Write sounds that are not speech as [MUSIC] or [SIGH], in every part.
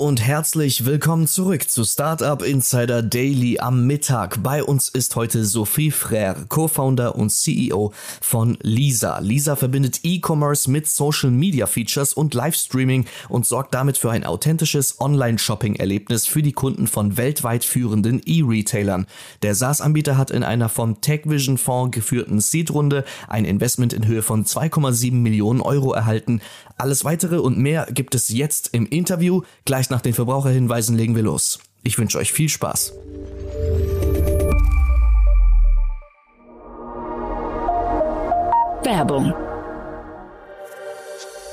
Und herzlich willkommen zurück zu Startup Insider Daily am Mittag. Bei uns ist heute Sophie Frère, Co-Founder und CEO von Lisa. Lisa verbindet E-Commerce mit Social Media Features und Livestreaming und sorgt damit für ein authentisches Online-Shopping-Erlebnis für die Kunden von weltweit führenden E-Retailern. Der SaaS-Anbieter hat in einer vom TechVision Fonds geführten Seed-Runde ein Investment in Höhe von 2,7 Millionen Euro erhalten. Alles weitere und mehr gibt es jetzt im Interview. Gleich nach den Verbraucherhinweisen legen wir los. Ich wünsche euch viel Spaß. Werbung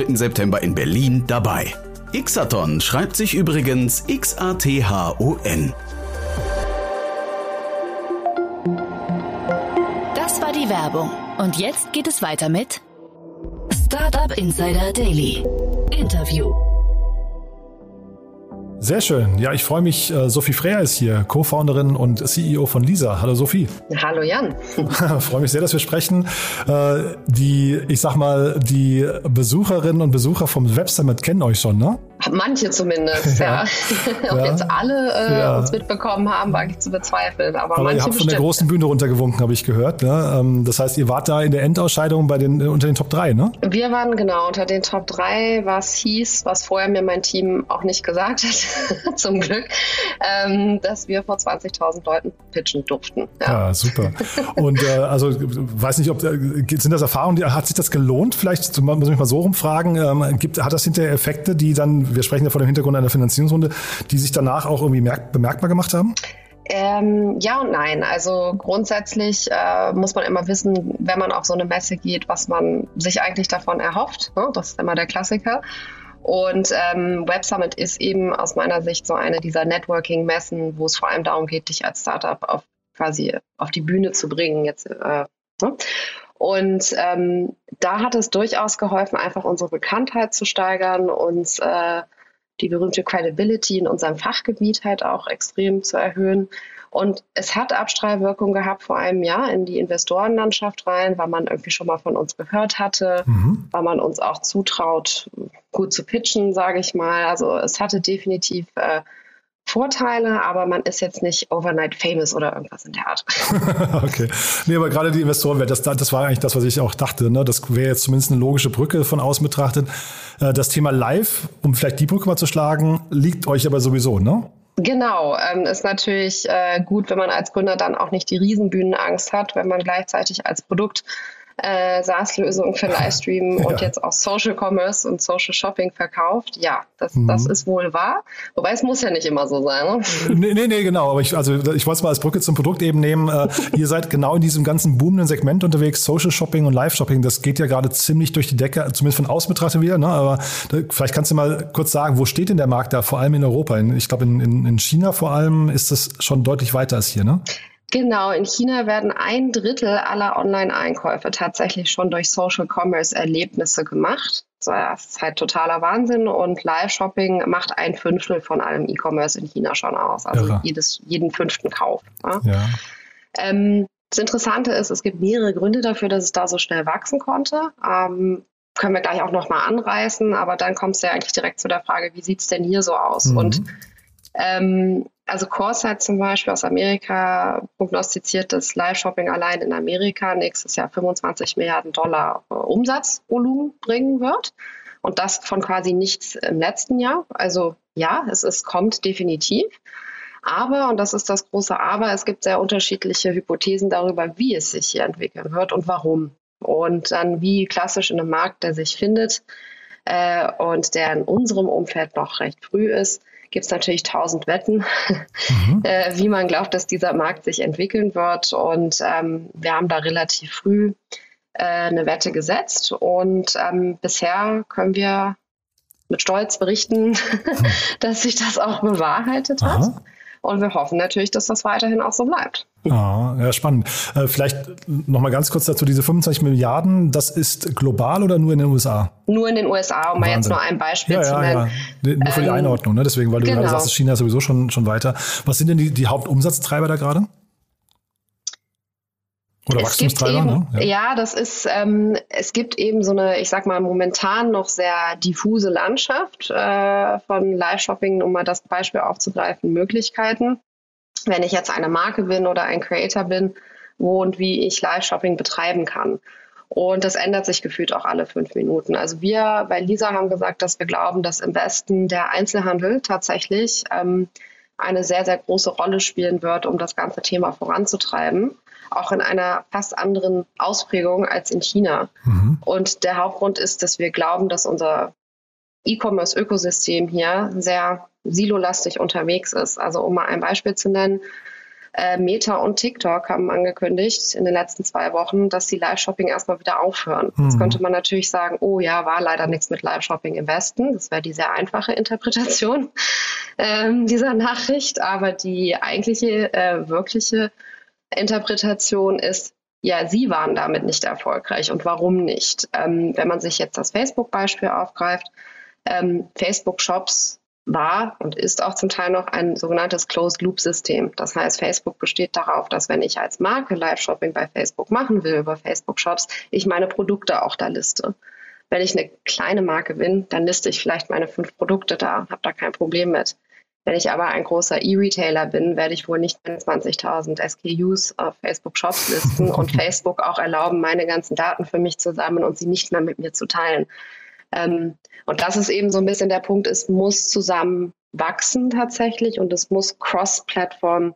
3. September in Berlin dabei. Xathon schreibt sich übrigens X-A-T-H-O-N. Das war die Werbung. Und jetzt geht es weiter mit Startup Insider Daily. Interview. Sehr schön. Ja, ich freue mich. Äh, Sophie Freer ist hier, Co-Founderin und CEO von Lisa. Hallo Sophie. Hallo Jan. [LAUGHS] freue mich sehr, dass wir sprechen. Äh, die, ich sag mal, die Besucherinnen und Besucher vom Web Summit kennen euch schon, ne? Manche zumindest, ja. ja. [LAUGHS] Ob ja. jetzt alle äh, ja. uns mitbekommen haben, wage ich zu bezweifeln. Aber, aber manche ihr habt bestimmt. von der großen Bühne runtergewunken, habe ich gehört. Ne? Ähm, das heißt, ihr wart da in der Endausscheidung bei den, unter den Top 3, ne? Wir waren genau unter den Top 3, was hieß, was vorher mir mein Team auch nicht gesagt hat, [LAUGHS] zum Glück, ähm, dass wir vor 20.000 Leuten pitchen durften. Ja, super. [LAUGHS] Und äh, also, weiß nicht, ob äh, sind das Erfahrungen, hat sich das gelohnt? Vielleicht muss ich mal so rumfragen. Ähm, gibt, hat das hinterher Effekte, die dann wir sprechen ja vor dem Hintergrund einer Finanzierungsrunde, die sich danach auch irgendwie bemerkbar gemacht haben? Ähm, ja und nein. Also grundsätzlich äh, muss man immer wissen, wenn man auf so eine Messe geht, was man sich eigentlich davon erhofft. Ne? Das ist immer der Klassiker. Und ähm, Web Summit ist eben aus meiner Sicht so eine dieser Networking-Messen, wo es vor allem darum geht, dich als Startup auf quasi auf die Bühne zu bringen. Jetzt, äh, ne? Und ähm, da hat es durchaus geholfen, einfach unsere Bekanntheit zu steigern, uns äh, die berühmte Credibility in unserem Fachgebiet halt auch extrem zu erhöhen. Und es hat Abstrahlwirkung gehabt vor einem Jahr in die Investorenlandschaft rein, weil man irgendwie schon mal von uns gehört hatte, mhm. weil man uns auch zutraut, gut zu pitchen, sage ich mal. Also es hatte definitiv äh, Vorteile, aber man ist jetzt nicht overnight famous oder irgendwas in der Art. [LAUGHS] okay. Nee, aber gerade die Investorenwelt, das, das war eigentlich das, was ich auch dachte. Ne? Das wäre jetzt zumindest eine logische Brücke von außen betrachtet. Äh, das Thema Live, um vielleicht die Brücke mal zu schlagen, liegt euch aber sowieso, ne? Genau, ähm, ist natürlich äh, gut, wenn man als Gründer dann auch nicht die Riesenbühnenangst hat, wenn man gleichzeitig als Produkt äh, SaaS-Lösungen für [LAUGHS] Livestream ja. und jetzt auch Social Commerce und Social Shopping verkauft. Ja, das, mhm. das ist wohl wahr. Wobei es muss ja nicht immer so sein. Ne? Nee, nee, nee genau. Aber ich, also ich wollte es mal als Brücke zum Produkt eben nehmen. Äh, [LAUGHS] ihr seid genau in diesem ganzen boomenden Segment unterwegs. Social Shopping und Live-Shopping, das geht ja gerade ziemlich durch die Decke, zumindest von außen betrachtet wieder. Ne? Aber da, vielleicht kannst du mal kurz sagen, wo steht denn der Markt da, vor allem in Europa? In, ich glaube, in, in, in China vor allem ist das schon deutlich weiter als hier, ne? Genau, in China werden ein Drittel aller Online-Einkäufe tatsächlich schon durch Social Commerce-Erlebnisse gemacht. Das ist halt totaler Wahnsinn und Live-Shopping macht ein Fünftel von allem E-Commerce in China schon aus, also jedes, jeden fünften Kauf. Ne? Ja. Ähm, das Interessante ist, es gibt mehrere Gründe dafür, dass es da so schnell wachsen konnte. Ähm, können wir gleich auch nochmal anreißen, aber dann kommst du ja eigentlich direkt zu der Frage, wie sieht es denn hier so aus? Mhm. Und ähm, also Coresight zum Beispiel aus Amerika prognostiziert, dass Live-Shopping allein in Amerika nächstes Jahr 25 Milliarden Dollar äh, Umsatzvolumen bringen wird. Und das von quasi nichts im letzten Jahr. Also ja, es ist, kommt definitiv. Aber, und das ist das große Aber, es gibt sehr unterschiedliche Hypothesen darüber, wie es sich hier entwickeln wird und warum. Und dann wie klassisch in einem Markt, der sich findet äh, und der in unserem Umfeld noch recht früh ist, gibt es natürlich tausend Wetten, mhm. [LAUGHS] äh, wie man glaubt, dass dieser Markt sich entwickeln wird. Und ähm, wir haben da relativ früh äh, eine Wette gesetzt und ähm, bisher können wir mit Stolz berichten, [LAUGHS] dass sich das auch bewahrheitet hat. Und wir hoffen natürlich, dass das weiterhin auch so bleibt. Ah, ja, spannend. Äh, vielleicht noch mal ganz kurz dazu, diese 25 Milliarden, das ist global oder nur in den USA? Nur in den USA, um Wahnsinn. mal jetzt nur ein Beispiel ja, zu nennen. Ja. Nur für die ähm, Einordnung, ne? deswegen, weil du genau. gerade sagst, China ist sowieso schon, schon weiter. Was sind denn die, die Hauptumsatztreiber da gerade? Oder eben, ne? Ja. ja. das ist, ähm, es gibt eben so eine, ich sag mal, momentan noch sehr diffuse Landschaft äh, von Live-Shopping, um mal das Beispiel aufzugreifen, Möglichkeiten. Wenn ich jetzt eine Marke bin oder ein Creator bin, wo und wie ich Live-Shopping betreiben kann. Und das ändert sich gefühlt auch alle fünf Minuten. Also wir bei Lisa haben gesagt, dass wir glauben, dass im Westen der Einzelhandel tatsächlich ähm, eine sehr, sehr große Rolle spielen wird, um das ganze Thema voranzutreiben auch in einer fast anderen Ausprägung als in China. Mhm. Und der Hauptgrund ist, dass wir glauben, dass unser E-Commerce-Ökosystem hier sehr silolastig unterwegs ist. Also um mal ein Beispiel zu nennen, äh, Meta und TikTok haben angekündigt in den letzten zwei Wochen, dass sie Live-Shopping erstmal wieder aufhören. Mhm. Jetzt könnte man natürlich sagen, oh ja, war leider nichts mit Live-Shopping im Westen. Das wäre die sehr einfache Interpretation [LAUGHS] ähm, dieser Nachricht. Aber die eigentliche, äh, wirkliche Interpretation ist, ja, sie waren damit nicht erfolgreich und warum nicht? Ähm, wenn man sich jetzt das Facebook-Beispiel aufgreift, ähm, Facebook-Shops war und ist auch zum Teil noch ein sogenanntes Closed-Loop-System. Das heißt, Facebook besteht darauf, dass wenn ich als Marke Live-Shopping bei Facebook machen will über Facebook-Shops, ich meine Produkte auch da liste. Wenn ich eine kleine Marke bin, dann liste ich vielleicht meine fünf Produkte da, habe da kein Problem mit. Wenn ich aber ein großer E-Retailer bin, werde ich wohl nicht 20.000 SKUs auf Facebook Shops listen und [LAUGHS] Facebook auch erlauben, meine ganzen Daten für mich zu sammeln und sie nicht mehr mit mir zu teilen. Ähm, und das ist eben so ein bisschen der Punkt, es muss zusammen wachsen tatsächlich und es muss Cross-Plattform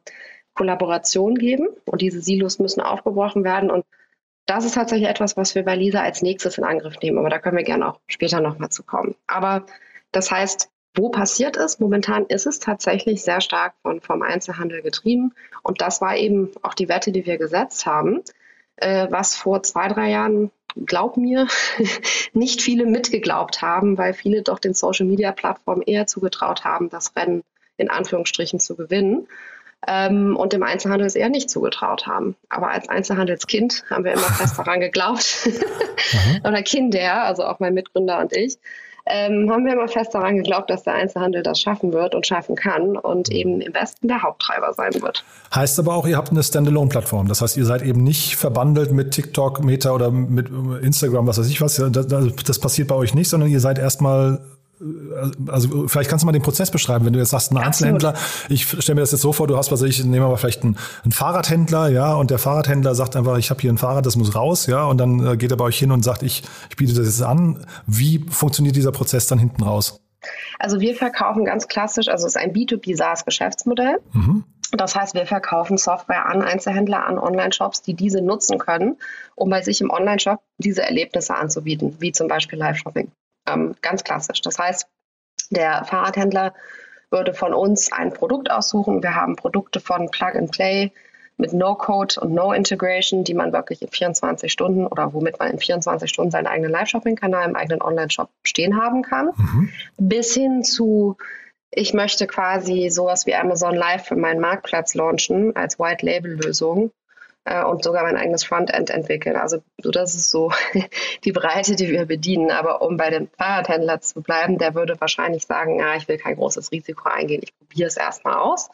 Kollaboration geben und diese Silos müssen aufgebrochen werden und das ist tatsächlich etwas, was wir bei Lisa als nächstes in Angriff nehmen, aber da können wir gerne auch später nochmal zu kommen. Aber das heißt, wo passiert ist. Momentan ist es tatsächlich sehr stark von, vom Einzelhandel getrieben. Und das war eben auch die Wette, die wir gesetzt haben, äh, was vor zwei, drei Jahren, glaub mir, [LAUGHS] nicht viele mitgeglaubt haben, weil viele doch den Social-Media-Plattformen eher zugetraut haben, das Rennen in Anführungsstrichen zu gewinnen. Ähm, und dem Einzelhandel es eher nicht zugetraut haben. Aber als Einzelhandelskind haben wir immer fest [LAUGHS] daran geglaubt, [LAUGHS] oder Kinder, also auch mein Mitgründer und ich, ähm, haben wir immer fest daran geglaubt, dass der Einzelhandel das schaffen wird und schaffen kann und eben im Westen der Haupttreiber sein wird. Heißt aber auch, ihr habt eine Standalone-Plattform. Das heißt, ihr seid eben nicht verbandelt mit TikTok, Meta oder mit Instagram, was weiß ich was. Das, das passiert bei euch nicht, sondern ihr seid erstmal also vielleicht kannst du mal den Prozess beschreiben, wenn du jetzt sagst, ein Einzelhändler, ich stelle mir das jetzt so vor, du hast, was ich, nehme aber vielleicht einen, einen, Fahrradhändler, ja, und der Fahrradhändler sagt einfach, ich habe hier ein Fahrrad, das muss raus, ja, und dann äh, geht er bei euch hin und sagt, ich, ich biete das jetzt an. Wie funktioniert dieser Prozess dann hinten raus? Also wir verkaufen ganz klassisch, also es ist ein B2B SaaS-Geschäftsmodell. Mhm. Das heißt, wir verkaufen Software an Einzelhändler, an Online-Shops, die diese nutzen können, um bei sich im Online-Shop diese Erlebnisse anzubieten, wie zum Beispiel Live-Shopping. Ähm, ganz klassisch. Das heißt, der Fahrradhändler würde von uns ein Produkt aussuchen. Wir haben Produkte von Plug and Play mit No-Code und No-Integration, die man wirklich in 24 Stunden oder womit man in 24 Stunden seinen eigenen Live-Shopping-Kanal im eigenen Online-Shop stehen haben kann, mhm. bis hin zu ich möchte quasi sowas wie Amazon Live für meinen Marktplatz launchen als White-Label-Lösung äh, und sogar mein eigenes Frontend entwickeln. Also so, das ist so [LAUGHS] die Breite, die wir bedienen. Aber um bei dem Fahrradhändler zu bleiben, der würde wahrscheinlich sagen, ja, ich will kein großes Risiko eingehen, ich probiere es erstmal aus.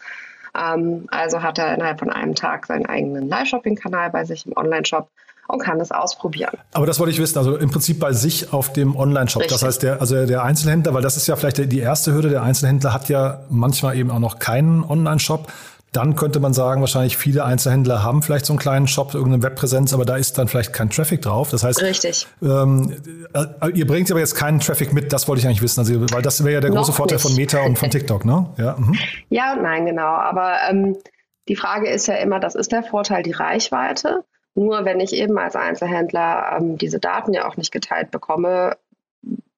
Ähm, also hat er innerhalb von einem Tag seinen eigenen Live-Shopping-Kanal bei sich im Online-Shop und kann es ausprobieren. Aber das wollte ich wissen, also im Prinzip bei sich auf dem Online-Shop. Das heißt, der, also der Einzelhändler, weil das ist ja vielleicht die erste Hürde, der Einzelhändler hat ja manchmal eben auch noch keinen Online-Shop. Dann könnte man sagen, wahrscheinlich viele Einzelhändler haben vielleicht so einen kleinen Shop, irgendeine Webpräsenz, aber da ist dann vielleicht kein Traffic drauf. Das heißt, Richtig. Ähm, äh, ihr bringt aber jetzt keinen Traffic mit, das wollte ich eigentlich wissen. Also, weil das wäre ja der große Noch Vorteil nicht. von Meta und von TikTok, ne? Ja, mhm. ja und nein, genau. Aber ähm, die Frage ist ja immer, das ist der Vorteil, die Reichweite. Nur wenn ich eben als Einzelhändler ähm, diese Daten ja auch nicht geteilt bekomme,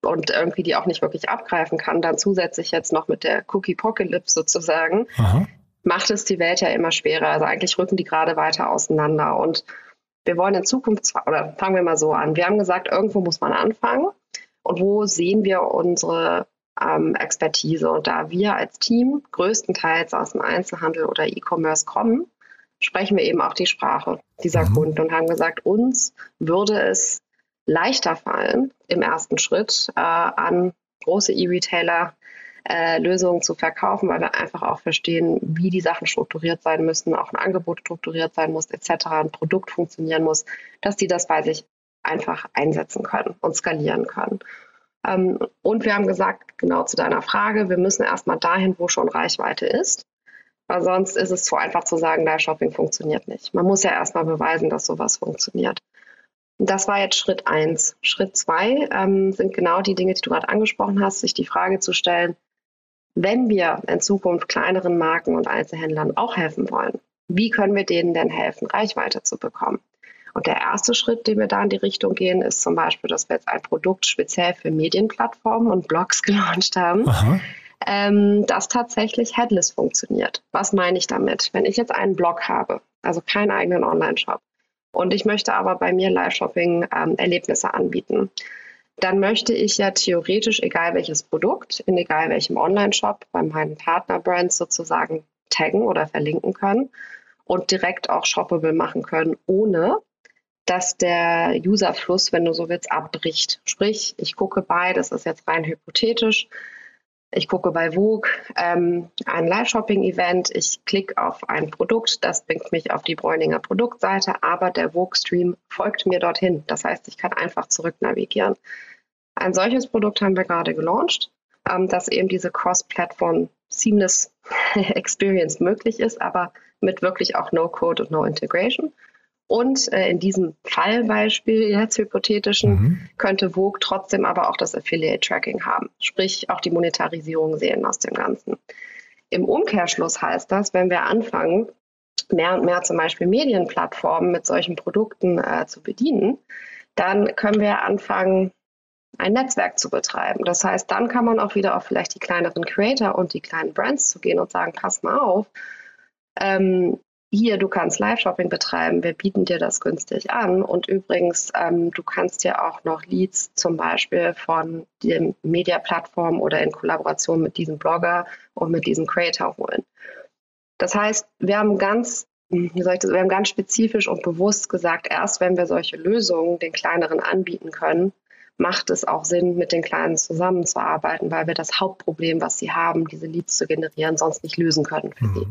und irgendwie die auch nicht wirklich abgreifen kann, dann zusätzlich jetzt noch mit der Cookie Apocalypse sozusagen, Aha macht es die Welt ja immer schwerer. Also eigentlich rücken die gerade weiter auseinander. Und wir wollen in Zukunft, oder fangen wir mal so an. Wir haben gesagt, irgendwo muss man anfangen. und wo sehen wir unsere ähm, Expertise. Und da wir als Team größtenteils aus dem Einzelhandel oder E-Commerce kommen, sprechen wir eben auch die Sprache dieser mhm. Kunden und haben gesagt, uns würde es leichter fallen, im ersten Schritt äh, an große E-Retailer äh, Lösungen zu verkaufen, weil wir einfach auch verstehen, wie die Sachen strukturiert sein müssen, auch ein Angebot strukturiert sein muss, etc., ein Produkt funktionieren muss, dass die das bei sich einfach einsetzen können und skalieren können. Ähm, und wir haben gesagt, genau zu deiner Frage, wir müssen erstmal dahin, wo schon Reichweite ist. Weil sonst ist es zu einfach zu sagen, Live-Shopping funktioniert nicht. Man muss ja erstmal beweisen, dass sowas funktioniert. Das war jetzt Schritt eins. Schritt zwei ähm, sind genau die Dinge, die du gerade angesprochen hast, sich die Frage zu stellen, wenn wir in Zukunft kleineren Marken und Einzelhändlern auch helfen wollen, wie können wir denen denn helfen, Reichweite zu bekommen? Und der erste Schritt, den wir da in die Richtung gehen, ist zum Beispiel, dass wir jetzt ein Produkt speziell für Medienplattformen und Blogs [LAUGHS] gelauncht haben, ähm, das tatsächlich headless funktioniert. Was meine ich damit? Wenn ich jetzt einen Blog habe, also keinen eigenen Online-Shop, und ich möchte aber bei mir Live-Shopping-Erlebnisse ähm, anbieten, dann möchte ich ja theoretisch, egal welches Produkt, in egal welchem Online-Shop, bei meinen Partner-Brands sozusagen taggen oder verlinken können und direkt auch shoppable machen können, ohne dass der Userfluss, wenn du so willst, abbricht. Sprich, ich gucke bei, das ist jetzt rein hypothetisch, ich gucke bei Vogue ähm, ein Live-Shopping-Event, ich klicke auf ein Produkt, das bringt mich auf die Bräuninger Produktseite, aber der Vogue-Stream folgt mir dorthin. Das heißt, ich kann einfach zurück navigieren. Ein solches Produkt haben wir gerade gelauncht, ähm, dass eben diese Cross-Platform Seamless [LAUGHS] Experience möglich ist, aber mit wirklich auch No-Code und No-Integration. Und äh, in diesem Fallbeispiel, jetzt hypothetischen, mhm. könnte Vogue trotzdem aber auch das Affiliate-Tracking haben, sprich auch die Monetarisierung sehen aus dem Ganzen. Im Umkehrschluss heißt das, wenn wir anfangen, mehr und mehr zum Beispiel Medienplattformen mit solchen Produkten äh, zu bedienen, dann können wir anfangen, ein Netzwerk zu betreiben. Das heißt, dann kann man auch wieder auf vielleicht die kleineren Creator und die kleinen Brands zu gehen und sagen, pass mal auf, ähm, hier, du kannst Live-Shopping betreiben, wir bieten dir das günstig an. Und übrigens, ähm, du kannst dir auch noch Leads zum Beispiel von den Media-Plattformen oder in Kollaboration mit diesem Blogger und mit diesem Creator holen. Das heißt, wir haben ganz, wie soll ich das, wir haben ganz spezifisch und bewusst gesagt, erst wenn wir solche Lösungen den kleineren anbieten können, macht es auch Sinn, mit den Kleinen zusammenzuarbeiten, weil wir das Hauptproblem, was sie haben, diese Leads zu generieren, sonst nicht lösen können für mhm. sie.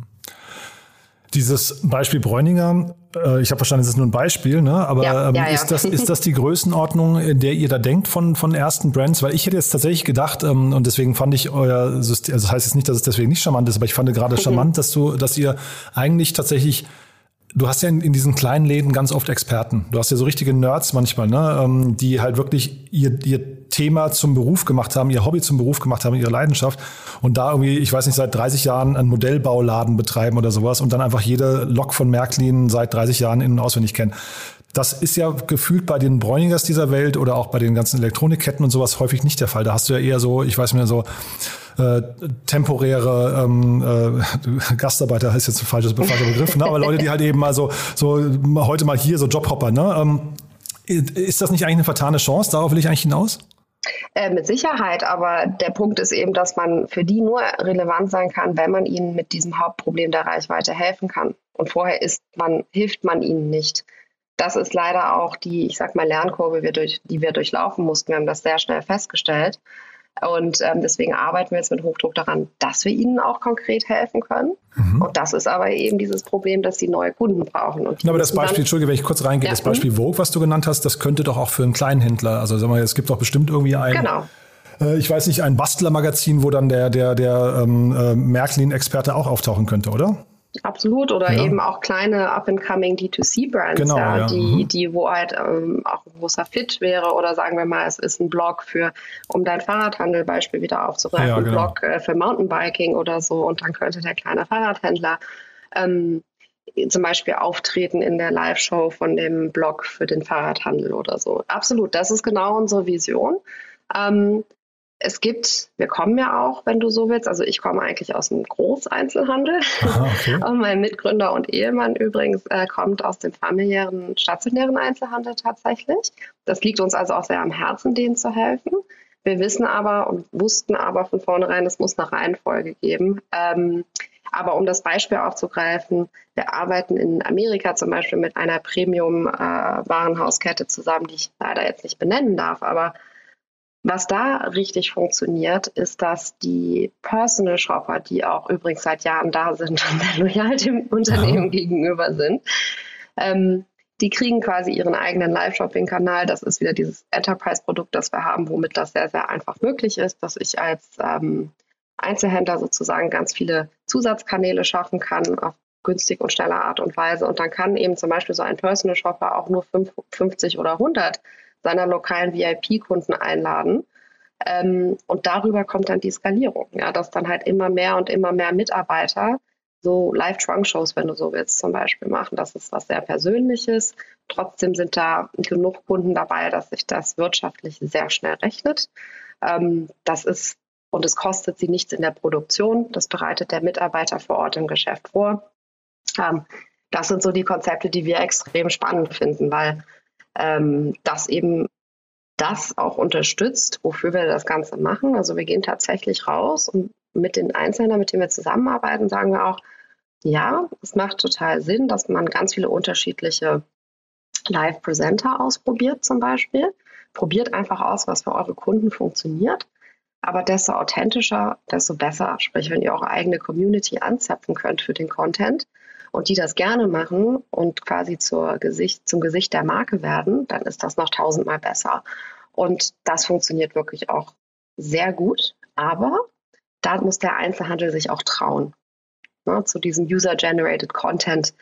Dieses Beispiel Bräuninger, äh, ich habe verstanden, es ist nur ein Beispiel, ne? aber ja, ähm, ja, ja. Ist, das, [LAUGHS] ist das die Größenordnung, in der ihr da denkt von, von ersten Brands? Weil ich hätte jetzt tatsächlich gedacht, ähm, und deswegen fand ich euer System, also das heißt jetzt nicht, dass es deswegen nicht charmant ist, aber ich fand gerade mhm. charmant, dass du, dass ihr eigentlich tatsächlich Du hast ja in, in, diesen kleinen Läden ganz oft Experten. Du hast ja so richtige Nerds manchmal, ne, ähm, die halt wirklich ihr, ihr Thema zum Beruf gemacht haben, ihr Hobby zum Beruf gemacht haben, ihre Leidenschaft und da irgendwie, ich weiß nicht, seit 30 Jahren einen Modellbauladen betreiben oder sowas und dann einfach jede Lok von Märklin seit 30 Jahren in- und auswendig kennen. Das ist ja gefühlt bei den Bräunigers dieser Welt oder auch bei den ganzen Elektronikketten und sowas häufig nicht der Fall. Da hast du ja eher so, ich weiß nicht mehr so, äh, temporäre ähm, äh, [LAUGHS] Gastarbeiter ist jetzt ein falscher Begriff, ne? aber Leute, die halt eben mal so, so heute mal hier so Jobhopper, ne? Ähm, ist das nicht eigentlich eine vertane Chance? Darauf will ich eigentlich hinaus? Äh, mit Sicherheit, aber der Punkt ist eben, dass man für die nur relevant sein kann, wenn man ihnen mit diesem Hauptproblem der Reichweite helfen kann. Und vorher ist man, hilft man ihnen nicht. Das ist leider auch die, ich sag mal, Lernkurve, die wir durchlaufen mussten. Wir haben das sehr schnell festgestellt. Und ähm, deswegen arbeiten wir jetzt mit Hochdruck daran, dass wir ihnen auch konkret helfen können. Mhm. Und das ist aber eben dieses Problem, dass sie neue Kunden brauchen. Und aber das Beispiel, Entschuldige, wenn ich kurz reingehe, ja. das Beispiel Vogue, was du genannt hast, das könnte doch auch für einen kleinen Händler, also sagen wir, es gibt doch bestimmt irgendwie einen. Genau äh, ich weiß nicht, ein Bastlermagazin, wo dann der, der, der ähm, äh, Märklin-Experte auch auftauchen könnte, oder? Absolut. Oder ja. eben auch kleine up-and-coming D2C-Brands, genau, ja, ja. Die, mhm. die, wo halt ähm, auch ein großer Fit wäre. Oder sagen wir mal, es ist ein Blog für, um dein Fahrradhandel-Beispiel wieder aufzugreifen, ja, genau. ein Blog äh, für Mountainbiking oder so. Und dann könnte der kleine Fahrradhändler ähm, zum Beispiel auftreten in der Live-Show von dem Blog für den Fahrradhandel oder so. Absolut, das ist genau unsere Vision. Ähm, es gibt, wir kommen ja auch, wenn du so willst, also ich komme eigentlich aus dem Großeinzelhandel. Aha, okay. [LAUGHS] und mein Mitgründer und Ehemann übrigens äh, kommt aus dem familiären, stationären Einzelhandel tatsächlich. Das liegt uns also auch sehr am Herzen, denen zu helfen. Wir wissen aber und wussten aber von vornherein, es muss eine Reihenfolge geben. Ähm, aber um das Beispiel aufzugreifen, wir arbeiten in Amerika zum Beispiel mit einer Premium-Warenhauskette äh, zusammen, die ich leider jetzt nicht benennen darf, aber was da richtig funktioniert, ist, dass die Personal Shopper, die auch übrigens seit Jahren da sind und sehr loyal dem Unternehmen ja. gegenüber sind, ähm, die kriegen quasi ihren eigenen Live-Shopping-Kanal. Das ist wieder dieses Enterprise-Produkt, das wir haben, womit das sehr, sehr einfach möglich ist, dass ich als ähm, Einzelhändler sozusagen ganz viele Zusatzkanäle schaffen kann auf günstig und schnelle Art und Weise. Und dann kann eben zum Beispiel so ein Personal Shopper auch nur 50 oder 100 seiner lokalen VIP-Kunden einladen. Ähm, und darüber kommt dann die Skalierung, ja, dass dann halt immer mehr und immer mehr Mitarbeiter so Live-Trunk-Shows, wenn du so willst, zum Beispiel machen. Das ist was sehr Persönliches. Trotzdem sind da genug Kunden dabei, dass sich das wirtschaftlich sehr schnell rechnet. Ähm, das ist, und es kostet sie nichts in der Produktion. Das bereitet der Mitarbeiter vor Ort im Geschäft vor. Ähm, das sind so die Konzepte, die wir extrem spannend finden, weil ähm, das eben das auch unterstützt, wofür wir das Ganze machen. Also wir gehen tatsächlich raus und mit den Einzelnen, mit denen wir zusammenarbeiten, sagen wir auch, ja, es macht total Sinn, dass man ganz viele unterschiedliche Live-Presenter ausprobiert zum Beispiel. Probiert einfach aus, was für eure Kunden funktioniert. Aber desto authentischer, desto besser. Sprich, wenn ihr eure eigene Community anzapfen könnt für den Content, und die das gerne machen und quasi zur Gesicht, zum Gesicht der Marke werden, dann ist das noch tausendmal besser. Und das funktioniert wirklich auch sehr gut. Aber da muss der Einzelhandel sich auch trauen. Ne, zu diesem User-Generated Content,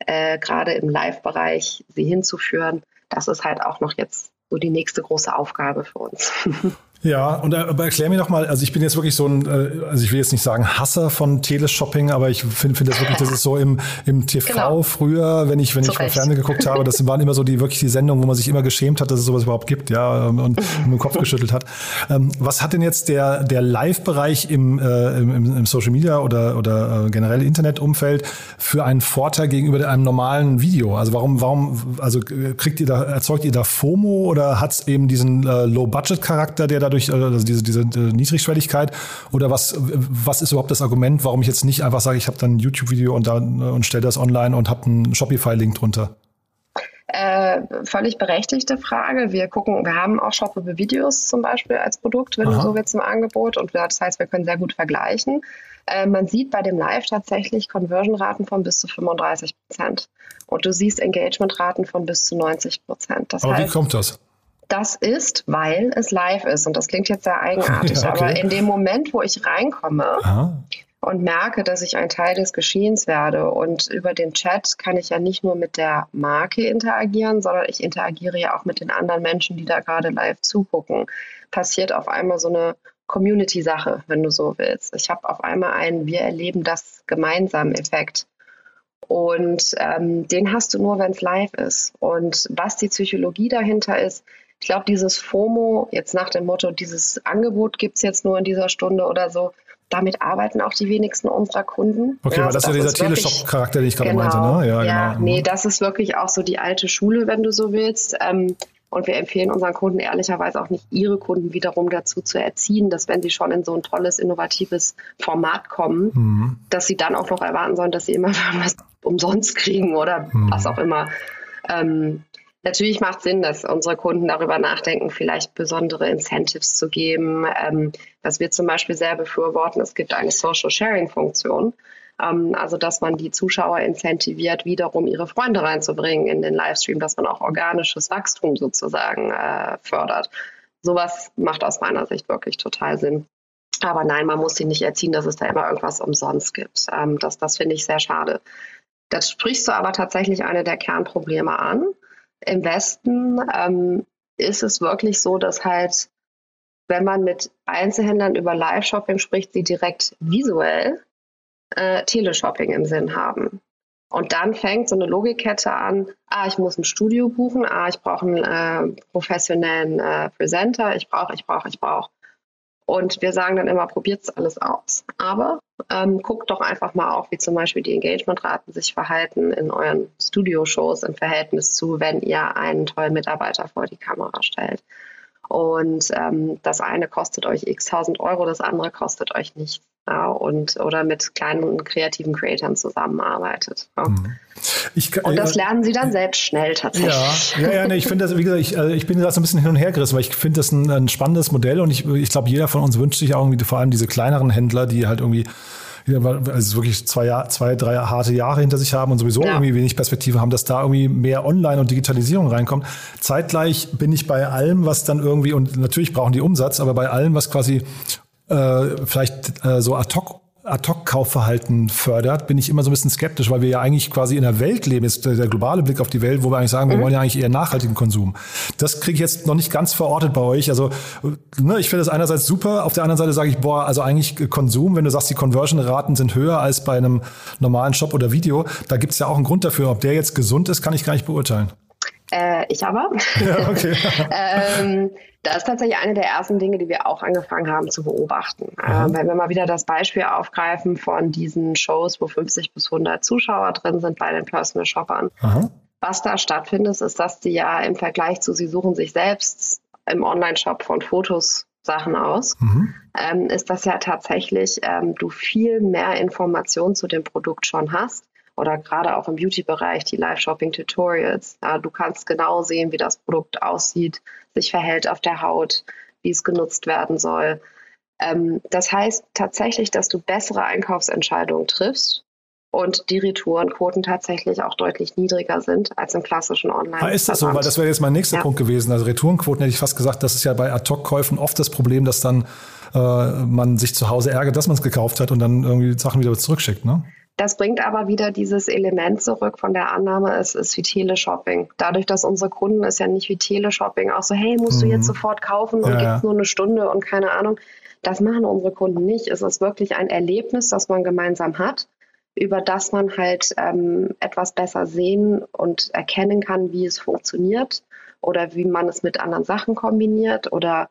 äh, gerade im Live-Bereich, sie hinzuführen. Das ist halt auch noch jetzt so die nächste große Aufgabe für uns. [LAUGHS] Ja, und äh, aber erklär mir doch mal, also ich bin jetzt wirklich so ein, äh, also ich will jetzt nicht sagen Hasser von Teleshopping, aber ich finde find das wirklich, das ist so im, im TV genau. früher, wenn ich, wenn so ich vom Fernsehen geguckt habe, das waren immer so die wirklich die Sendungen, wo man sich immer geschämt hat, dass es sowas überhaupt gibt, ja, und, und den Kopf geschüttelt hat. Ähm, was hat denn jetzt der, der Live-Bereich im, äh, im, im Social Media oder, oder äh, generell Internetumfeld für einen Vorteil gegenüber einem normalen Video? Also warum, warum, also kriegt ihr da, erzeugt ihr da FOMO oder hat es eben diesen äh, Low-Budget-Charakter, der da dadurch, äh, also diese, diese äh, Niedrigschwelligkeit? Oder was, was ist überhaupt das Argument, warum ich jetzt nicht einfach sage, ich habe dann ein YouTube-Video und, dann, und stelle das online und habe einen Shopify-Link drunter? Äh, völlig berechtigte Frage. Wir gucken, wir haben auch shoppable Videos zum Beispiel als Produkt, wenn Aha. du so willst, im Angebot. Und das heißt, wir können sehr gut vergleichen. Äh, man sieht bei dem Live tatsächlich Conversion-Raten von bis zu 35 Prozent. Und du siehst Engagement-Raten von bis zu 90 Prozent. Aber heißt, wie kommt das? Das ist, weil es live ist. Und das klingt jetzt sehr eigenartig, [LAUGHS] ja, okay. aber in dem Moment, wo ich reinkomme Aha. und merke, dass ich ein Teil des Geschehens werde und über den Chat kann ich ja nicht nur mit der Marke interagieren, sondern ich interagiere ja auch mit den anderen Menschen, die da gerade live zugucken, passiert auf einmal so eine Community-Sache, wenn du so willst. Ich habe auf einmal einen Wir erleben das gemeinsam Effekt. Und ähm, den hast du nur, wenn es live ist. Und was die Psychologie dahinter ist, ich glaube, dieses FOMO, jetzt nach dem Motto, dieses Angebot gibt es jetzt nur in dieser Stunde oder so, damit arbeiten auch die wenigsten unserer Kunden. Okay, ja, weil das, das ist ja dieser Teleshop-Charakter, den ich gerade genau, meinte, ne? Ja, ja genau. nee, das ist wirklich auch so die alte Schule, wenn du so willst. Ähm, und wir empfehlen unseren Kunden ehrlicherweise auch nicht, ihre Kunden wiederum dazu zu erziehen, dass wenn sie schon in so ein tolles, innovatives Format kommen, mhm. dass sie dann auch noch erwarten sollen, dass sie immer [LAUGHS] was umsonst kriegen oder mhm. was auch immer. Ähm, Natürlich macht Sinn, dass unsere Kunden darüber nachdenken, vielleicht besondere Incentives zu geben. Ähm, was wir zum Beispiel sehr befürworten, es gibt eine Social Sharing Funktion. Ähm, also, dass man die Zuschauer incentiviert, wiederum ihre Freunde reinzubringen in den Livestream, dass man auch organisches Wachstum sozusagen äh, fördert. Sowas macht aus meiner Sicht wirklich total Sinn. Aber nein, man muss sie nicht erziehen, dass es da immer irgendwas umsonst gibt. Ähm, das das finde ich sehr schade. Das sprichst du aber tatsächlich eine der Kernprobleme an. Im Westen ähm, ist es wirklich so, dass halt, wenn man mit Einzelhändlern über Live-Shopping spricht, sie direkt visuell äh, Teleshopping im Sinn haben. Und dann fängt so eine Logikkette an, ah, ich muss ein Studio buchen, ah, ich brauche einen äh, professionellen äh, Presenter, ich brauche, ich brauche, ich brauche. Und wir sagen dann immer, probiert es alles aus. Aber ähm, guckt doch einfach mal auch, wie zum Beispiel die Engagementraten sich verhalten in euren Studio-Shows im Verhältnis zu, wenn ihr einen tollen Mitarbeiter vor die Kamera stellt. Und ähm, das eine kostet euch x tausend Euro, das andere kostet euch nichts. Ja, und oder mit kleinen kreativen Creatoren zusammenarbeitet. Ja. Mhm. Ich, und das lernen sie dann selbst schnell tatsächlich. Ja, ja, ja nee, ich finde das, wie gesagt, ich, also ich bin gerade so ein bisschen hin und her gerissen, weil ich finde das ein, ein spannendes Modell und ich, ich glaube, jeder von uns wünscht sich auch irgendwie vor allem diese kleineren Händler, die halt irgendwie also wirklich zwei, Jahr, zwei, drei harte Jahre hinter sich haben und sowieso ja. irgendwie wenig Perspektive haben, dass da irgendwie mehr Online und Digitalisierung reinkommt. Zeitgleich bin ich bei allem, was dann irgendwie, und natürlich brauchen die Umsatz, aber bei allem, was quasi äh, vielleicht äh, so ad hoc Ad-Hoc-Kaufverhalten fördert, bin ich immer so ein bisschen skeptisch, weil wir ja eigentlich quasi in der Welt leben, ist der globale Blick auf die Welt, wo wir eigentlich sagen, wir mhm. wollen ja eigentlich eher nachhaltigen Konsum. Das kriege ich jetzt noch nicht ganz verortet bei euch. Also ne, ich finde das einerseits super, auf der anderen Seite sage ich, boah, also eigentlich Konsum, wenn du sagst, die Conversion-Raten sind höher als bei einem normalen Shop oder Video, da gibt es ja auch einen Grund dafür. Ob der jetzt gesund ist, kann ich gar nicht beurteilen. Äh, ich aber. Ja, [LAUGHS] okay. ähm, das ist tatsächlich eine der ersten Dinge, die wir auch angefangen haben zu beobachten. Ähm, wenn wir mal wieder das Beispiel aufgreifen von diesen Shows, wo 50 bis 100 Zuschauer drin sind bei den Personal Shoppern. Aha. Was da stattfindet, ist, dass die ja im Vergleich zu, sie suchen sich selbst im Online-Shop von Fotos Sachen aus, mhm. ähm, ist das ja tatsächlich, ähm, du viel mehr Informationen zu dem Produkt schon hast oder gerade auch im Beauty-Bereich die Live-Shopping-Tutorials. Ja, du kannst genau sehen, wie das Produkt aussieht, sich verhält auf der Haut, wie es genutzt werden soll. Ähm, das heißt tatsächlich, dass du bessere Einkaufsentscheidungen triffst und die Retourenquoten tatsächlich auch deutlich niedriger sind als im klassischen Online. Ah, ist das so? Weil das wäre jetzt mein nächster ja. Punkt gewesen. Also Retourenquoten hätte ich fast gesagt, das ist ja bei Ad-Hoc-Käufen oft das Problem, dass dann äh, man sich zu Hause ärgert, dass man es gekauft hat und dann irgendwie Sachen wieder zurückschickt, ne? Das bringt aber wieder dieses Element zurück von der Annahme, es ist wie Teleshopping. Dadurch, dass unsere Kunden ist ja nicht wie Teleshopping, auch so, hey, musst mhm. du jetzt mhm. sofort kaufen und ja, gibt's nur eine Stunde und keine Ahnung. Das machen unsere Kunden nicht. Es ist wirklich ein Erlebnis, das man gemeinsam hat, über das man halt ähm, etwas besser sehen und erkennen kann, wie es funktioniert oder wie man es mit anderen Sachen kombiniert oder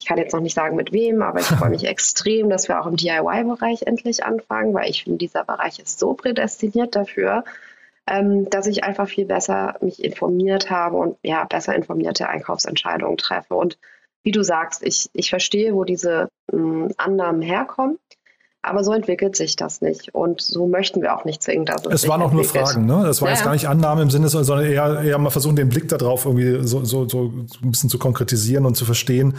ich kann jetzt noch nicht sagen mit wem, aber ich freue mich [LAUGHS] extrem, dass wir auch im DIY-Bereich endlich anfangen, weil ich finde, dieser Bereich ist so prädestiniert dafür, ähm, dass ich einfach viel besser mich informiert habe und ja, besser informierte Einkaufsentscheidungen treffe. Und wie du sagst, ich, ich verstehe, wo diese mh, Annahmen herkommen. Aber so entwickelt sich das nicht. Und so möchten wir auch nicht zwingen, dass es Es waren auch nur Fragen, ne? Das war ja, jetzt gar nicht Annahme im Sinne, sondern eher, eher mal versuchen, den Blick darauf irgendwie so, so, so ein bisschen zu konkretisieren und zu verstehen.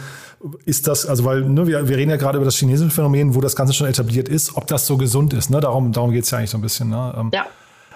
Ist das, also weil, ne, wir, wir reden ja gerade über das chinesische Phänomen, wo das Ganze schon etabliert ist, ob das so gesund ist, ne? Darum, darum geht es ja eigentlich so ein bisschen. Ne? Ähm, ja.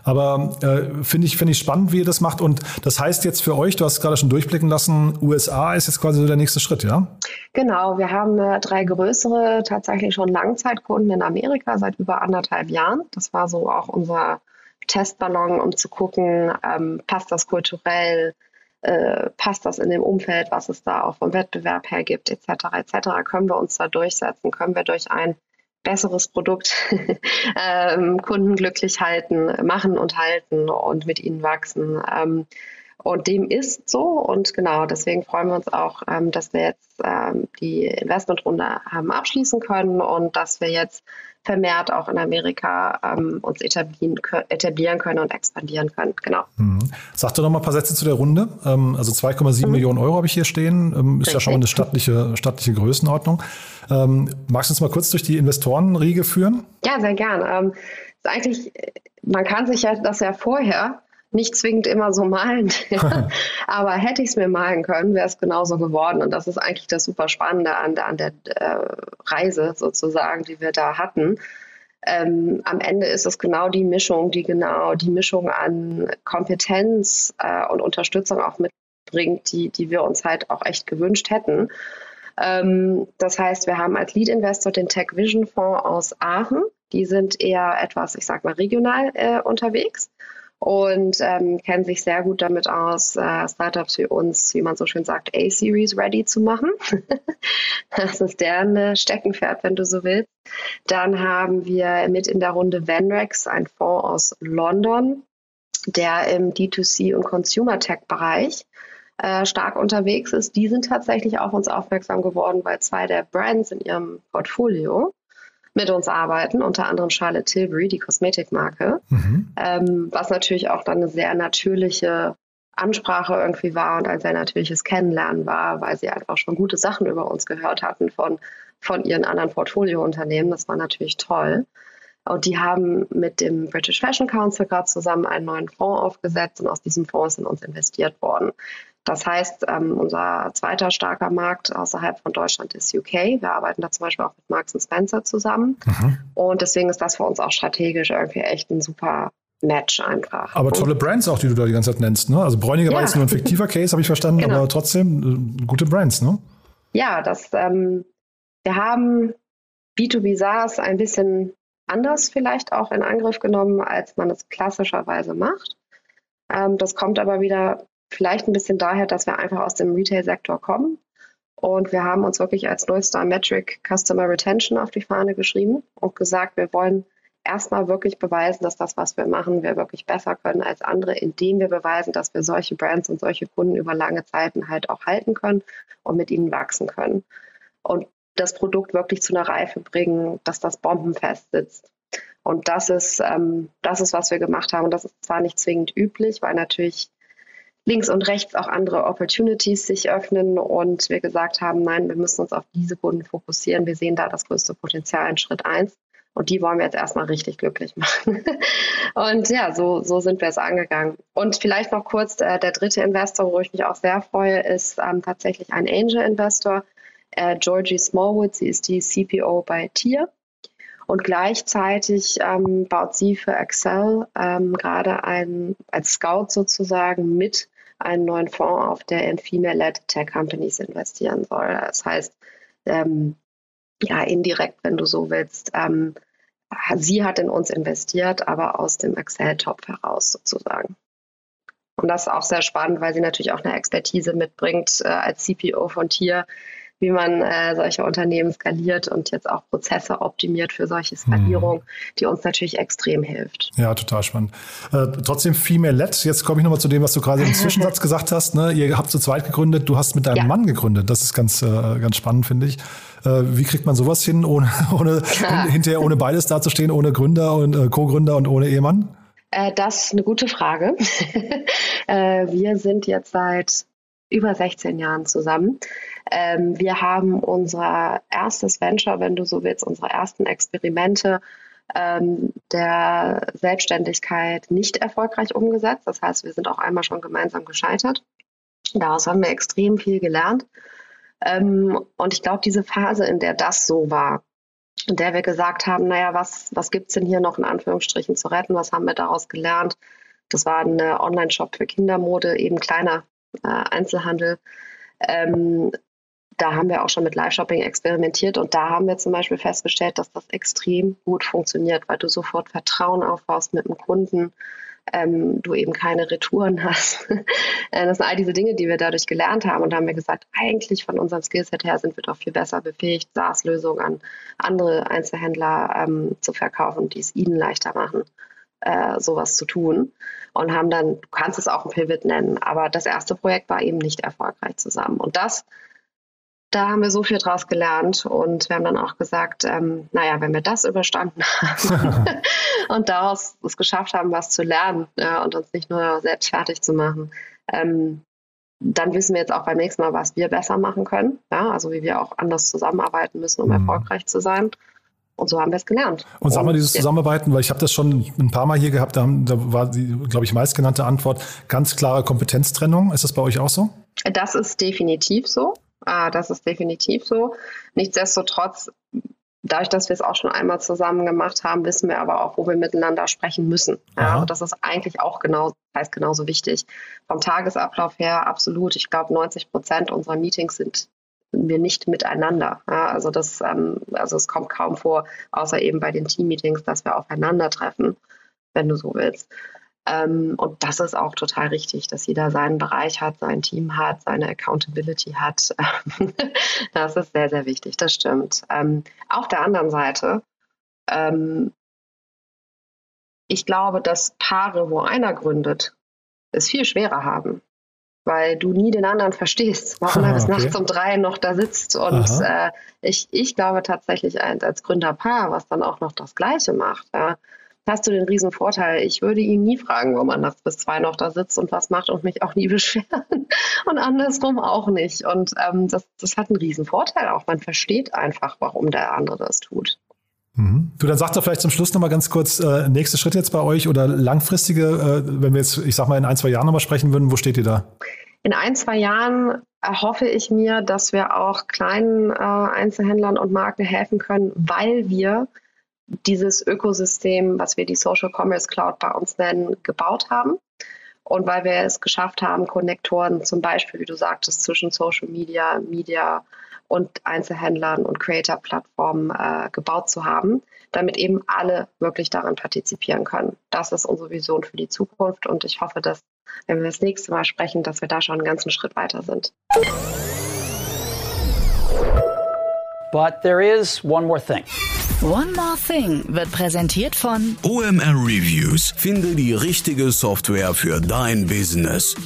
Aber äh, finde ich, finde ich spannend, wie ihr das macht. Und das heißt jetzt für euch, du hast es gerade schon durchblicken lassen, USA ist jetzt quasi so der nächste Schritt, ja? Genau, wir haben äh, drei größere, tatsächlich schon Langzeitkunden in Amerika seit über anderthalb Jahren. Das war so auch unser Testballon, um zu gucken, ähm, passt das kulturell, äh, passt das in dem Umfeld, was es da auch vom Wettbewerb her gibt, etc. etc. Können wir uns da durchsetzen? Können wir durch ein besseres Produkt [LAUGHS] ähm, Kunden glücklich halten, machen und halten und mit ihnen wachsen. Ähm, und dem ist so. Und genau, deswegen freuen wir uns auch, ähm, dass wir jetzt ähm, die Investmentrunde haben abschließen können und dass wir jetzt vermehrt auch in Amerika ähm, uns etablieren, etablieren können und expandieren können. Genau. Mhm. Sag doch noch mal ein paar Sätze zu der Runde. Ähm, also 2,7 mhm. Millionen Euro habe ich hier stehen. Ähm, ist Richtig. ja schon mal eine stattliche, stattliche Größenordnung. Ähm, magst du uns mal kurz durch die Investorenriege führen? Ja, sehr gern. Ist eigentlich, man kann sich ja das ja vorher nicht zwingend immer so malen. [LAUGHS] [LAUGHS] Aber hätte ich es mir malen können, wäre es genauso geworden. Und das ist eigentlich das super Spannende an der, an der äh, Reise sozusagen, die wir da hatten. Ähm, am Ende ist es genau die Mischung, die genau die Mischung an Kompetenz äh, und Unterstützung auch mitbringt, die, die wir uns halt auch echt gewünscht hätten. Ähm, das heißt, wir haben als Lead-Investor den Tech Vision Fonds aus Aachen. Die sind eher etwas, ich sag mal, regional äh, unterwegs und ähm, kennen sich sehr gut damit aus, äh, Startups für uns, wie man so schön sagt, A-Series ready zu machen. [LAUGHS] das ist deren äh, Steckenpferd, wenn du so willst. Dann haben wir mit in der Runde Venrex, ein Fonds aus London, der im D2C und Consumer Tech Bereich äh, stark unterwegs ist, die sind tatsächlich auf uns aufmerksam geworden, weil zwei der Brands in ihrem Portfolio mit uns arbeiten, unter anderem Charlotte Tilbury, die Kosmetikmarke, mhm. ähm, was natürlich auch dann eine sehr natürliche Ansprache irgendwie war und ein sehr natürliches Kennenlernen war, weil sie einfach schon gute Sachen über uns gehört hatten von, von ihren anderen Portfoliounternehmen. Das war natürlich toll. Und die haben mit dem British Fashion Council gerade zusammen einen neuen Fonds aufgesetzt und aus diesem Fonds in uns investiert worden. Das heißt, ähm, unser zweiter starker Markt außerhalb von Deutschland ist UK. Wir arbeiten da zum Beispiel auch mit Marks Spencer zusammen. Mhm. Und deswegen ist das für uns auch strategisch irgendwie echt ein super Match einfach. Aber tolle Brands auch, die du da die ganze Zeit nennst. Ne? Also Bräuniger ja. war jetzt nur ein fiktiver Case, habe ich verstanden, genau. aber trotzdem äh, gute Brands, ne? Ja, das, ähm, wir haben B2B SaaS ein bisschen anders vielleicht auch in Angriff genommen, als man es klassischerweise macht. Ähm, das kommt aber wieder Vielleicht ein bisschen daher, dass wir einfach aus dem Retail-Sektor kommen. Und wir haben uns wirklich als Nullstar Metric Customer Retention auf die Fahne geschrieben und gesagt, wir wollen erstmal wirklich beweisen, dass das, was wir machen, wir wirklich besser können als andere, indem wir beweisen, dass wir solche Brands und solche Kunden über lange Zeiten halt auch halten können und mit ihnen wachsen können. Und das Produkt wirklich zu einer Reife bringen, dass das bombenfest sitzt. Und das ist, ähm, das ist, was wir gemacht haben. Und das ist zwar nicht zwingend üblich, weil natürlich links und rechts auch andere Opportunities sich öffnen und wir gesagt haben, nein, wir müssen uns auf diese Kunden fokussieren. Wir sehen da das größte Potenzial in Schritt eins und die wollen wir jetzt erstmal richtig glücklich machen. [LAUGHS] und ja, so, so sind wir es angegangen. Und vielleicht noch kurz, äh, der dritte Investor, wo ich mich auch sehr freue, ist ähm, tatsächlich ein Angel-Investor, äh, Georgie Smallwood. Sie ist die CPO bei Tier. Und gleichzeitig ähm, baut sie für Excel ähm, gerade ein, als Scout sozusagen mit einen neuen Fonds auf, der in Female-led Tech Companies investieren soll. Das heißt, ähm, ja, indirekt, wenn du so willst, ähm, sie hat in uns investiert, aber aus dem Excel-Topf heraus sozusagen. Und das ist auch sehr spannend, weil sie natürlich auch eine Expertise mitbringt äh, als CPO von Tier, wie man äh, solche Unternehmen skaliert und jetzt auch Prozesse optimiert für solche Skalierung, mhm. die uns natürlich extrem hilft. Ja, total spannend. Äh, trotzdem Female-led. Jetzt komme ich nochmal zu dem, was du gerade im Zwischensatz [LAUGHS] gesagt hast. Ne? Ihr habt zu zweit gegründet, du hast mit deinem ja. Mann gegründet. Das ist ganz, äh, ganz spannend, finde ich. Äh, wie kriegt man sowas hin, ohne, [LAUGHS] ohne [LAUGHS] hinterher ohne beides dazustehen, ohne Gründer und äh, Co-Gründer und ohne Ehemann? Äh, das ist eine gute Frage. wir sind jetzt seit über 16 Jahren zusammen. Ähm, wir haben unser erstes Venture, wenn du so willst, unsere ersten Experimente ähm, der Selbstständigkeit nicht erfolgreich umgesetzt. Das heißt, wir sind auch einmal schon gemeinsam gescheitert. Daraus haben wir extrem viel gelernt. Ähm, und ich glaube, diese Phase, in der das so war, in der wir gesagt haben, naja, was, was gibt es denn hier noch in Anführungsstrichen zu retten? Was haben wir daraus gelernt? Das war ein Online-Shop für Kindermode, eben kleiner äh, Einzelhandel. Ähm, da haben wir auch schon mit Live-Shopping experimentiert und da haben wir zum Beispiel festgestellt, dass das extrem gut funktioniert, weil du sofort Vertrauen aufbaust mit dem Kunden, ähm, du eben keine Retouren hast. [LAUGHS] Äh, das sind all diese Dinge, die wir dadurch gelernt haben und da haben wir gesagt, eigentlich von unserem Skillset her sind wir doch viel besser befähigt, SaaS-Lösungen an andere Einzelhändler ähm, zu verkaufen, die es ihnen leichter machen, äh, sowas zu tun und haben dann, du kannst es auch ein Pivot nennen, aber das erste Projekt war eben nicht erfolgreich zusammen. Und das, da haben wir so viel draus gelernt und wir haben dann auch gesagt, ähm, naja, wenn wir das überstanden haben [LAUGHS] und daraus es geschafft haben, was zu lernen ja, und uns nicht nur selbst fertig zu machen, ähm, dann wissen wir jetzt auch beim nächsten Mal, was wir besser machen können. Ja, also wie wir auch anders zusammenarbeiten müssen, um mhm. erfolgreich zu sein. Und so haben wir es gelernt. Und sag mal, dieses Zusammenarbeiten, weil ich habe das schon ein paar Mal hier gehabt, da, da war die, glaube ich, meistgenannte Antwort ganz klare Kompetenztrennung. Ist das bei euch auch so? Das ist definitiv so. Ah, das ist definitiv so. Nichtsdestotrotz, dadurch, dass wir es auch schon einmal zusammen gemacht haben, wissen wir aber auch, wo wir miteinander sprechen müssen. Ja, und das ist eigentlich auch genau, heißt genauso wichtig. Vom Tagesablauf her absolut. Ich glaube, 90 Prozent unserer Meetings sind wir nicht miteinander. Ja, also das, ähm, also es kommt kaum vor, außer eben bei den Team-Meetings, dass wir aufeinandertreffen, wenn du so willst. Ähm, und das ist auch total richtig, dass jeder seinen Bereich hat, sein Team hat, seine Accountability hat. [LAUGHS] das ist sehr, sehr wichtig, das stimmt. Ähm, auf der anderen Seite, ähm, ich glaube, dass Paare, wo einer gründet, es viel schwerer haben, weil du nie den anderen verstehst, warum [LAUGHS] er bis okay. nachts um drei noch da sitzt. Und äh, ich, ich glaube tatsächlich als, als Gründerpaar, was dann auch noch das Gleiche macht, ja, hast du den riesen Vorteil. Ich würde ihn nie fragen, warum man nachts bis zwei noch da sitzt und was macht und mich auch nie [LAUGHS] beschweren. Und andersrum auch nicht. Und ähm, das, das hat einen riesen Vorteil auch. Man versteht einfach, warum der andere das tut. Mhm. Du, dann sag doch vielleicht zum Schluss nochmal ganz kurz, äh, nächste Schritt jetzt bei euch oder langfristige, äh, wenn wir jetzt, ich sag mal, in ein, zwei Jahren nochmal sprechen würden, wo steht ihr da? In ein, zwei Jahren erhoffe ich mir, dass wir auch kleinen äh, Einzelhändlern und Marken helfen können, weil wir dieses Ökosystem, was wir die Social Commerce Cloud bei uns nennen, gebaut haben. Und weil wir es geschafft haben, Konnektoren zum Beispiel, wie du sagtest, zwischen Social Media, Media und Einzelhändlern und Creator-Plattformen äh, gebaut zu haben, damit eben alle wirklich daran partizipieren können. Das ist unsere Vision für die Zukunft und ich hoffe, dass, wenn wir das nächste Mal sprechen, dass wir da schon einen ganzen Schritt weiter sind. But there is one more thing. One More Thing wird präsentiert von OMR Reviews. Finde die richtige Software für dein Business.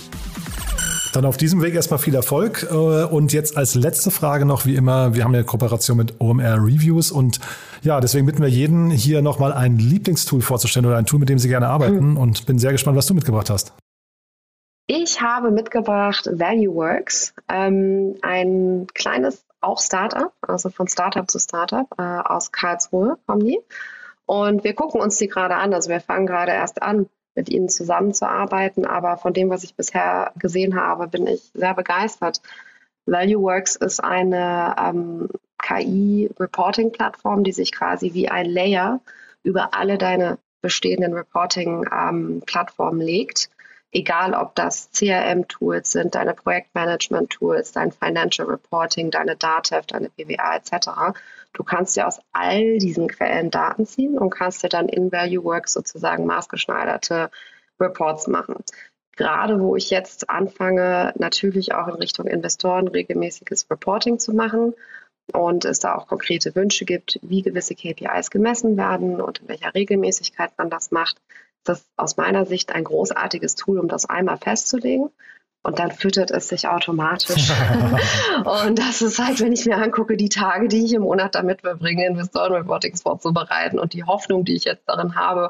Dann auf diesem Weg erstmal viel Erfolg. Äh, und jetzt als letzte Frage noch, wie immer, wir haben ja eine Kooperation mit OMR Reviews und ja, deswegen bitten wir jeden hier nochmal ein Lieblingstool vorzustellen oder ein Tool, mit dem Sie gerne arbeiten mhm. und bin sehr gespannt, was du mitgebracht hast. Ich habe mitgebracht ValueWorks, ähm, ein kleines auch Startup, also von Startup zu Startup äh, aus Karlsruhe kommen die. Und wir gucken uns die gerade an. Also wir fangen gerade erst an, mit ihnen zusammenzuarbeiten. Aber von dem, was ich bisher gesehen habe, bin ich sehr begeistert. ValueWorks ist eine ähm, KI-Reporting-Plattform, die sich quasi wie ein Layer über alle deine bestehenden Reporting-Plattformen ähm, legt egal ob das CRM-Tools sind, deine Projektmanagement-Tools, dein Financial Reporting, deine DATEV, deine BWA etc. Du kannst dir aus all diesen Quellen Daten ziehen und kannst dir dann in Value Works sozusagen maßgeschneiderte Reports machen. Gerade wo ich jetzt anfange, natürlich auch in Richtung Investoren regelmäßiges Reporting zu machen und es da auch konkrete Wünsche gibt, wie gewisse KPIs gemessen werden und in welcher Regelmäßigkeit man das macht, das ist aus meiner Sicht ein großartiges Tool, um das einmal festzulegen und dann füttert es sich automatisch. [LAUGHS] und das ist halt, wenn ich mir angucke, die Tage, die ich im Monat damit verbringe, Investoren-Reportings vorzubereiten und die Hoffnung, die ich jetzt darin habe,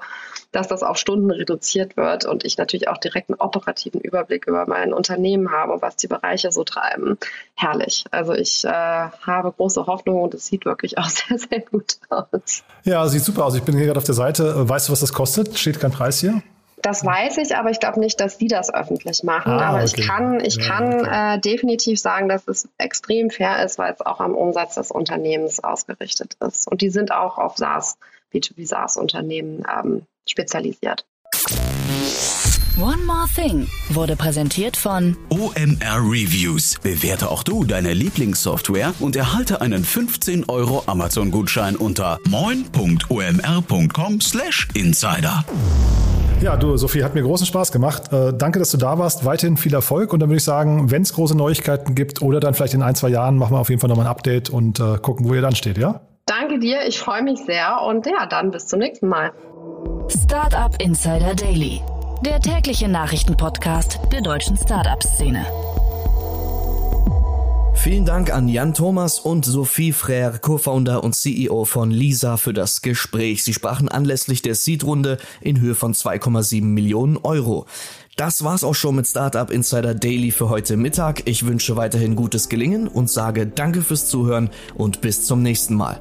dass das auf Stunden reduziert wird und ich natürlich auch direkt einen operativen Überblick über mein Unternehmen habe, was die Bereiche so treiben. Herrlich. Also ich äh, habe große Hoffnung und es sieht wirklich auch [LAUGHS] sehr, sehr gut aus. Ja, sieht super aus. Ich bin hier gerade auf der Seite. Weißt du, was das kostet? Steht kein Preis hier? Das weiß ich, aber ich glaube nicht, dass die das öffentlich machen. Ah, aber okay. ich kann, ich ja, kann okay. äh, definitiv sagen, dass es extrem fair ist, weil es auch am Umsatz des Unternehmens ausgerichtet ist. Und die sind auch auf SaaS, B2B SaaS-Unternehmen ähm, spezialisiert. One More Thing wurde präsentiert von OMR Reviews. Bewerte auch du deine Lieblingssoftware und erhalte einen 15 Euro Amazon-Gutschein unter moin.omr.com/insider. Ja, du, Sophie, hat mir großen Spaß gemacht. Äh, danke, dass du da warst. Weiterhin viel Erfolg. Und dann würde ich sagen, wenn es große Neuigkeiten gibt oder dann vielleicht in ein, zwei Jahren, machen wir auf jeden Fall nochmal ein Update und äh, gucken, wo ihr dann steht, ja? Danke dir, ich freue mich sehr und ja, dann bis zum nächsten Mal. Startup Insider Daily, der tägliche Nachrichtenpodcast der deutschen Startup-Szene. Vielen Dank an Jan Thomas und Sophie Frère, Co-Founder und CEO von Lisa für das Gespräch. Sie sprachen anlässlich der Seed-Runde in Höhe von 2,7 Millionen Euro. Das war's auch schon mit Startup Insider Daily für heute Mittag. Ich wünsche weiterhin gutes Gelingen und sage Danke fürs Zuhören und bis zum nächsten Mal.